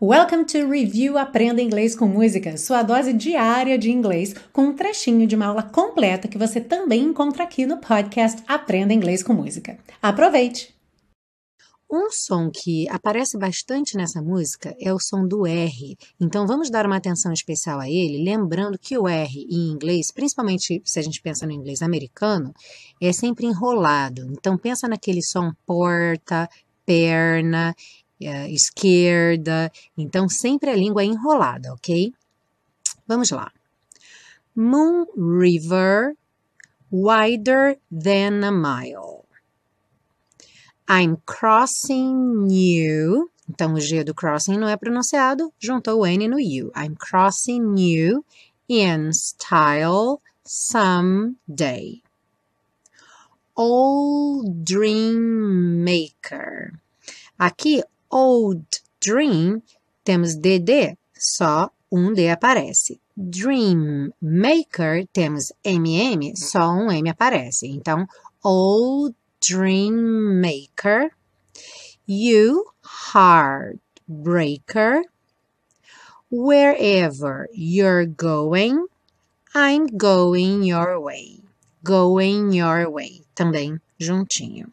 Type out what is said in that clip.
Welcome to Review Aprenda Inglês com Música, sua dose diária de inglês, com um trechinho de uma aula completa que você também encontra aqui no podcast Aprenda Inglês com Música. Aproveite! Um som que aparece bastante nessa música é o som do R. Então vamos dar uma atenção especial a ele, lembrando que o R em inglês, principalmente se a gente pensa no inglês americano, é sempre enrolado. Então pensa naquele som porta, perna uh, esquerda. Então, sempre a língua é enrolada, ok? Vamos lá. Moon River, wider than a mile. I'm crossing you. Então, o G do crossing não é pronunciado, juntou o N no you. I'm crossing you in style someday. Old Dream Maker. Aqui, Old Dream, temos DD, só um D aparece. Dream Maker, temos MM, só um M aparece. Então, Old Dream Maker. You Heartbreaker. Wherever you're going, I'm going your way. Going your way. Também juntinho.